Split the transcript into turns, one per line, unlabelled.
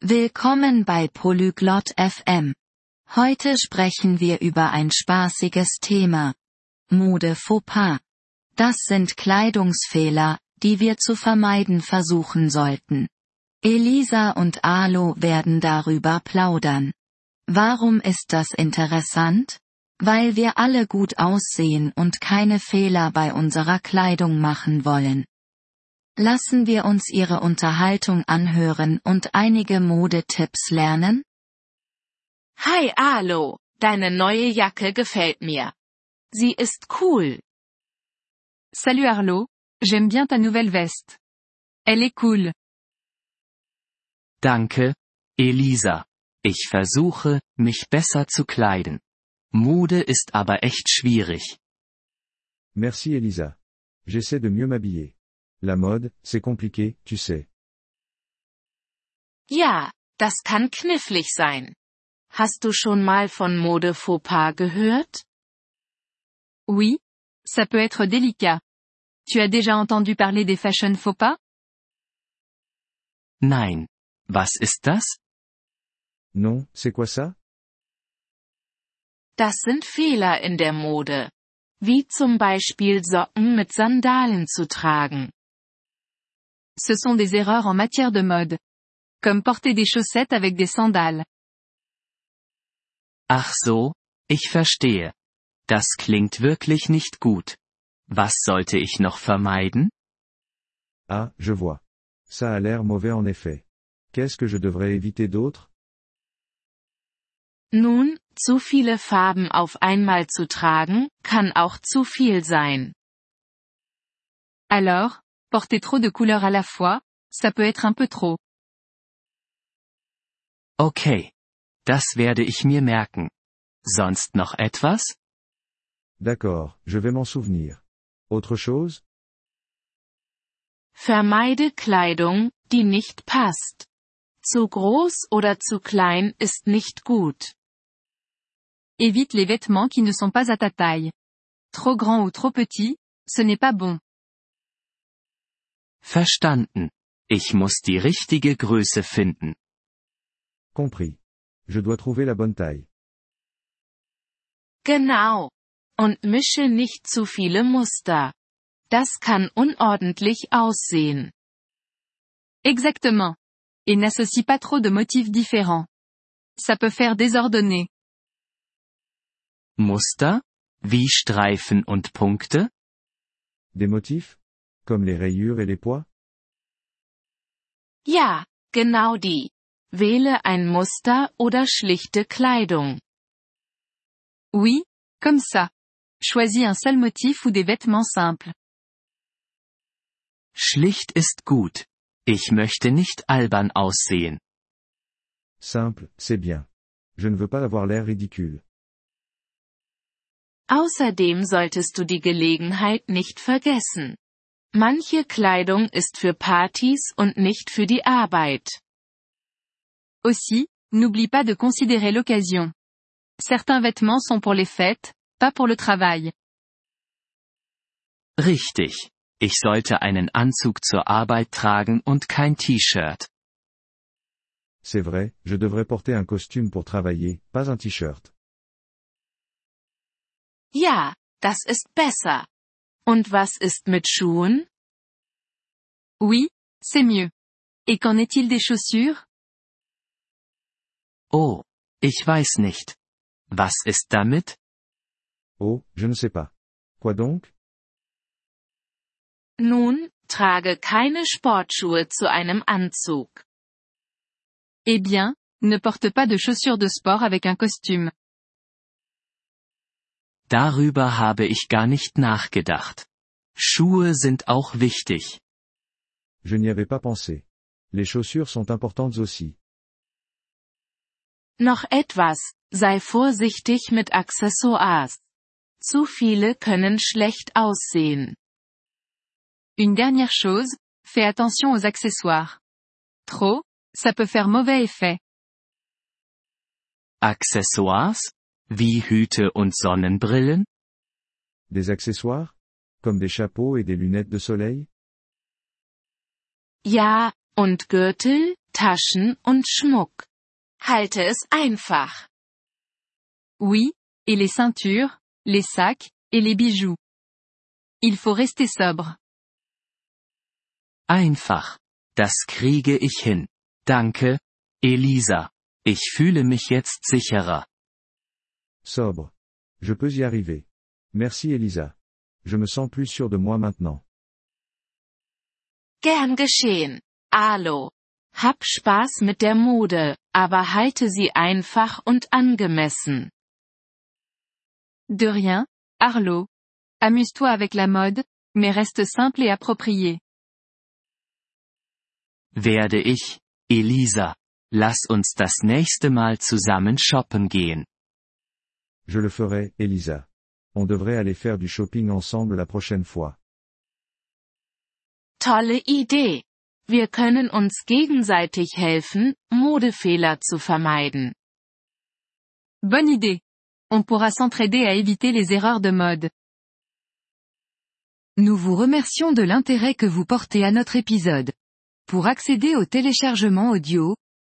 Willkommen bei Polyglot FM. Heute sprechen wir über ein spaßiges Thema. Mode Fauxpas. Das sind Kleidungsfehler, die wir zu vermeiden versuchen sollten. Elisa und Alo werden darüber plaudern. Warum ist das interessant? Weil wir alle gut aussehen und keine Fehler bei unserer Kleidung machen wollen. Lassen wir uns ihre Unterhaltung anhören und einige Modetipps lernen?
Hi Alo, deine neue Jacke gefällt mir. Sie ist cool.
Salut Arlo, j'aime bien ta nouvelle veste. Elle est cool.
Danke, Elisa. Ich versuche, mich besser zu kleiden. Mode ist aber echt schwierig.
Merci Elisa. J'essaie de mieux m'habiller. La mode, c'est compliqué, tu sais.
Ja, das kann knifflig sein. Hast du schon mal von Mode Fauxpas gehört?
Oui, ça peut être délicat. Tu as déjà entendu parler des fashion faux pas?
Nein. Was ist das?
Non, c'est quoi ça?
Das sind Fehler in der Mode. Wie zum Beispiel Socken mit Sandalen zu tragen.
Ce sont des erreurs en matière de mode. Comme porter des chaussettes avec des sandales.
Ach so, ich verstehe. Das klingt wirklich nicht gut. Was sollte ich noch vermeiden?
Ah, je vois. Ça a l'air mauvais en effet. Qu'est-ce que je devrais éviter d'autre?
Nun, zu viele Farben auf einmal zu tragen, kann auch zu viel sein.
Alors, porter trop de couleurs à la fois, ça peut être un peu trop.
Okay. Das werde ich mir merken. Sonst noch etwas?
D'accord, je vais m'en souvenir. Autre chose?
Vermeide Kleidung, die nicht passt. Zu groß oder zu klein ist nicht gut.
Évite les vêtements qui ne sont pas à ta taille. Trop grand ou trop petit, ce n'est pas bon.
Verstanden. Ich muss die richtige Größe finden.
Compris. Je dois trouver la bonne taille.
Genau. Und mische nicht zu viele Muster. Das kann unordentlich aussehen.
Exactement. Et n'associe pas trop de motifs différents. Ça peut faire désordonner.
Muster? Wie Streifen und Punkte?
Des motifs? Comme les rayures et les pois?
Ja, genau die. Wähle ein Muster oder schlichte Kleidung.
Oui, comme ça. Choisis un seul motif ou des vêtements simples.
Schlicht ist gut. Ich möchte nicht albern aussehen.
Simple, c'est bien. Je ne veux pas avoir l'air ridicule.
Außerdem solltest du die Gelegenheit nicht vergessen. Manche Kleidung ist für Partys und nicht für die Arbeit.
Aussi, n'oublie pas de considérer l'occasion. Certains vêtements sont pour les fêtes, pas pour le travail.
Richtig. Ich sollte einen Anzug zur Arbeit tragen und kein T-Shirt.
C'est vrai, je devrais porter un costume pour travailler, pas un t-shirt.
Ja, das ist besser. Und was ist mit Schuhen?
Oui, c'est mieux. Et qu'en est-il des chaussures?
Oh, ich weiß nicht. Was ist damit?
Oh, je ne sais pas. Quoi donc?
Nun, trage keine Sportschuhe zu einem Anzug.
Eh bien, ne porte pas de chaussures de sport avec un costume.
Darüber habe ich gar nicht nachgedacht. Schuhe sind auch wichtig.
Je n'y avais pas pensé. Les chaussures sont importantes aussi.
Noch etwas, sei vorsichtig mit Accessoires. Zu viele können schlecht aussehen.
Une dernière chose, fais attention aux accessoires. Trop, ça peut faire mauvais effet.
Accessoires? Wie Hüte und Sonnenbrillen?
Des accessoires? Comme des chapeaux et des lunettes de soleil?
Ja, und Gürtel, Taschen und Schmuck. Halte es einfach.
Oui, et les ceintures, les sacs, et les bijoux. Il faut rester sobre.
Einfach. Das kriege ich hin. Danke, Elisa. Ich fühle mich jetzt sicherer.
Sobre. Je peux y arriver. Merci Elisa. Je me sens plus sûr de moi maintenant.
Gern geschehen. Alo. Hab Spaß mit der Mode, aber halte sie einfach und angemessen.
De rien, Arlo. Amuse-toi avec la mode, mais reste simple et approprié.
Werde ich, Elisa. Lass uns das nächste Mal zusammen shoppen gehen.
Je le ferai, Elisa. On devrait aller faire du shopping ensemble la prochaine fois.
Tolle Idee. Wir können uns gegenseitig helfen, Modefehler zu vermeiden.
Bonne idée. On pourra s'entraider à éviter les erreurs de mode.
Nous vous remercions de l'intérêt que vous portez à notre épisode. Pour accéder au téléchargement audio,